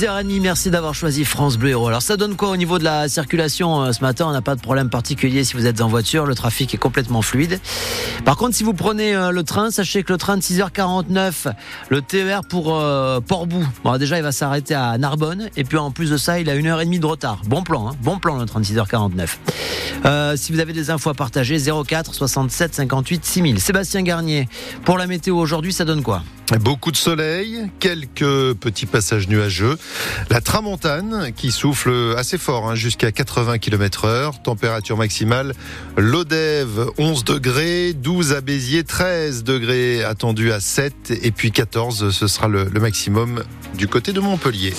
10h30, merci d'avoir choisi France Bleu. Alors ça donne quoi au niveau de la circulation euh, ce matin? On n'a pas de problème particulier si vous êtes en voiture, le trafic est complètement fluide. Par contre, si vous prenez euh, le train, sachez que le train de 6h49, le TER pour euh, Portbou, déjà il va s'arrêter à Narbonne et puis en plus de ça, il a une heure et demie de retard. Bon plan, hein bon plan le train de 6h49. Euh, si vous avez des infos à partager, 04 67 58 6000. Sébastien Garnier, pour la météo aujourd'hui, ça donne quoi? Beaucoup de soleil, quelques petits passages nuageux. La tramontane qui souffle assez fort, hein, jusqu'à 80 km heure. Température maximale, l'Odève 11 degrés, 12 à Béziers, 13 degrés attendus à 7 et puis 14, ce sera le maximum du côté de Montpellier.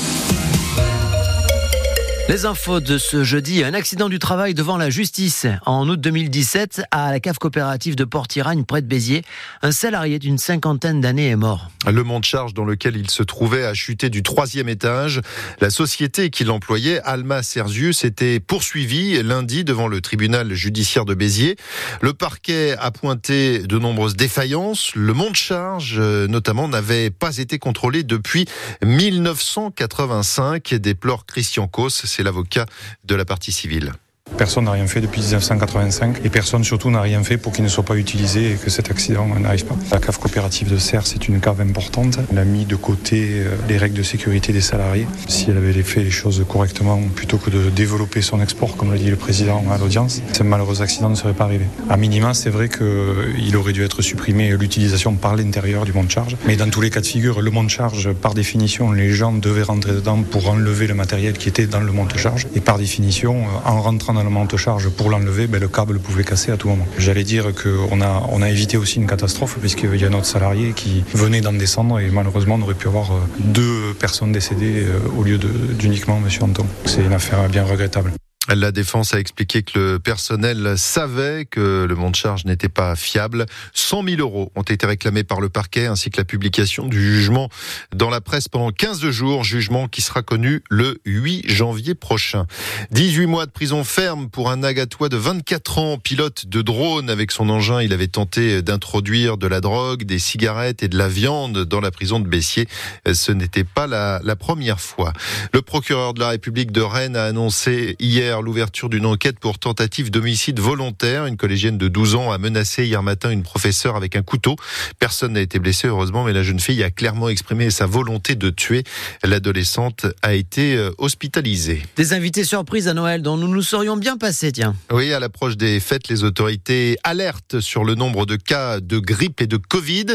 Les infos de ce jeudi, un accident du travail devant la justice. En août 2017, à la cave coopérative de Port-Iragne, près de Béziers, un salarié d'une cinquantaine d'années est mort. Le monte-charge dans lequel il se trouvait a chuté du troisième étage. La société qui l'employait, Alma Sergius, était poursuivie lundi devant le tribunal judiciaire de Béziers. Le parquet a pointé de nombreuses défaillances. Le monte-charge, euh, notamment, n'avait pas été contrôlé depuis 1985, déplore Christian Cos c'est l'avocat de la partie civile. Personne n'a rien fait depuis 1985 et personne surtout n'a rien fait pour qu'il ne soit pas utilisé et que cet accident n'arrive pas. La cave coopérative de Serre, c'est une cave importante. Elle a mis de côté euh, les règles de sécurité des salariés. Si elle avait fait les choses correctement, plutôt que de développer son export, comme l'a dit le président à l'audience, ce malheureux accident ne serait pas arrivé. À minima, c'est vrai qu'il aurait dû être supprimé l'utilisation par l'intérieur du monte-charge. Mais dans tous les cas de figure, le monte-charge, par définition, les gens devaient rentrer dedans pour enlever le matériel qui était dans le monte-charge. Et par définition, euh, en rentrant dans le monte-charge pour l'enlever, ben, le câble pouvait casser à tout moment. J'allais dire qu'on a, on a évité aussi une catastrophe puisqu'il y a notre salarié qui venait d'en descendre et malheureusement on aurait pu avoir euh, deux personnes décédées euh, au lieu d'uniquement M. Anton. C'est une affaire bien regrettable. La défense a expliqué que le personnel savait que le monte charge n'était pas fiable. 100 000 euros ont été réclamés par le parquet ainsi que la publication du jugement dans la presse pendant 15 jours, jugement qui sera connu le 8 janvier prochain. 18 mois de prison ferme pour un Agatois de 24 ans, pilote de drone avec son engin. Il avait tenté d'introduire de la drogue, des cigarettes et de la viande dans la prison de Bessiers. Ce n'était pas la, la première fois. Le procureur de la République de Rennes a annoncé hier l'ouverture d'une enquête pour tentative d'homicide volontaire. Une collégienne de 12 ans a menacé hier matin une professeure avec un couteau. Personne n'a été blessé heureusement, mais la jeune fille a clairement exprimé sa volonté de tuer. L'adolescente a été euh, hospitalisée. Des invités surprises à Noël dont nous nous serions bien passés, tiens. Oui, à l'approche des fêtes, les autorités alertent sur le nombre de cas de grippe et de Covid.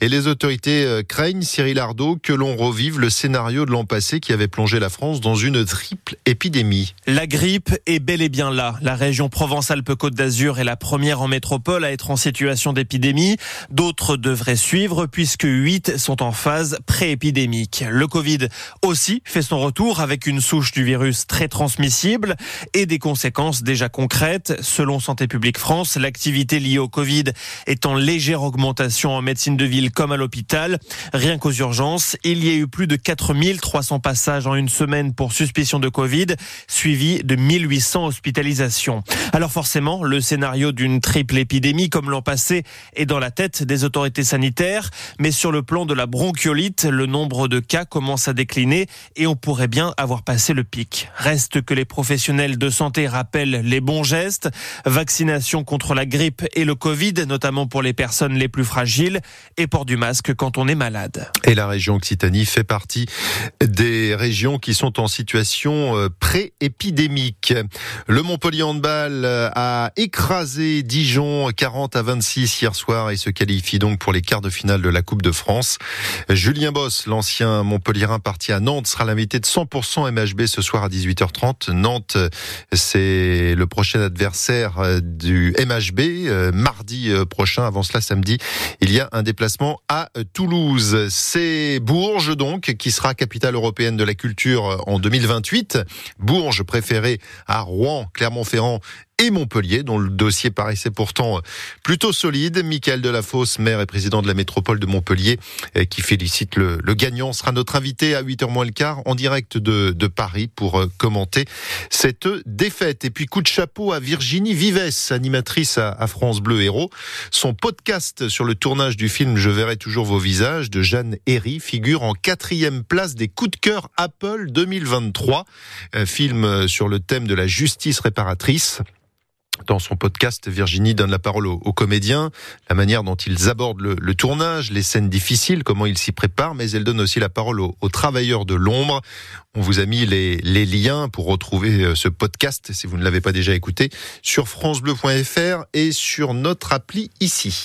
Et les autorités euh, craignent, Cyril Ardo, que l'on revive le scénario de l'an passé qui avait plongé la France dans une triple épidémie. La grippe est bel et bien là. La région Provence-Alpes-Côte d'Azur est la première en métropole à être en situation d'épidémie. D'autres devraient suivre puisque 8 sont en phase pré-épidémique. Le Covid aussi fait son retour avec une souche du virus très transmissible et des conséquences déjà concrètes. Selon Santé publique France, l'activité liée au Covid est en légère augmentation en médecine de ville comme à l'hôpital. Rien qu'aux urgences, il y a eu plus de 4300 passages en une semaine pour suspicion de Covid, suivi de 1800 hospitalisations. Alors forcément, le scénario d'une triple épidémie comme l'an passé est dans la tête des autorités sanitaires, mais sur le plan de la bronchiolite, le nombre de cas commence à décliner et on pourrait bien avoir passé le pic. Reste que les professionnels de santé rappellent les bons gestes, vaccination contre la grippe et le Covid, notamment pour les personnes les plus fragiles, et port du masque quand on est malade. Et la région Occitanie fait partie des régions qui sont en situation euh, Le Montpellier Handball a écrasé Dijon 40 à 26 hier soir et se qualifie donc pour les quarts de finale de la Coupe de France. Julien Boss, l'ancien Montpellierin parti à Nantes, sera l'invité de 100% MHB ce soir à 18h30. Nantes, c'est le prochain adversaire du MHB euh, mardi euh, prochain. Avant cela, samedi, il y a un déplacement à Toulouse. C'est Bourges donc qui sera capitale européenne de la culture en 2028. Bourges préférée à Rouen, Clermont-Ferrand et Montpellier, dont le dossier paraissait pourtant plutôt solide. Michael Delafosse, maire et président de la métropole de Montpellier, qui félicite le, gagnant, sera notre invité à 8h moins le quart en direct de, Paris pour commenter cette défaite. Et puis coup de chapeau à Virginie Vives, animatrice à, France Bleu Héros. Son podcast sur le tournage du film Je verrai toujours vos visages de Jeanne Herry figure en quatrième place des coups de cœur Apple 2023. Un film sur le thème de la justice réparatrice. Dans son podcast, Virginie donne la parole aux, comédiens, la manière dont ils abordent le, tournage, les scènes difficiles, comment ils s'y préparent, mais elle donne aussi la parole aux, travailleurs de l'ombre. On vous a mis les, les, liens pour retrouver euh, ce podcast, si vous ne l'avez pas déjà écouté, sur francebleu.fr et sur notre appli ici.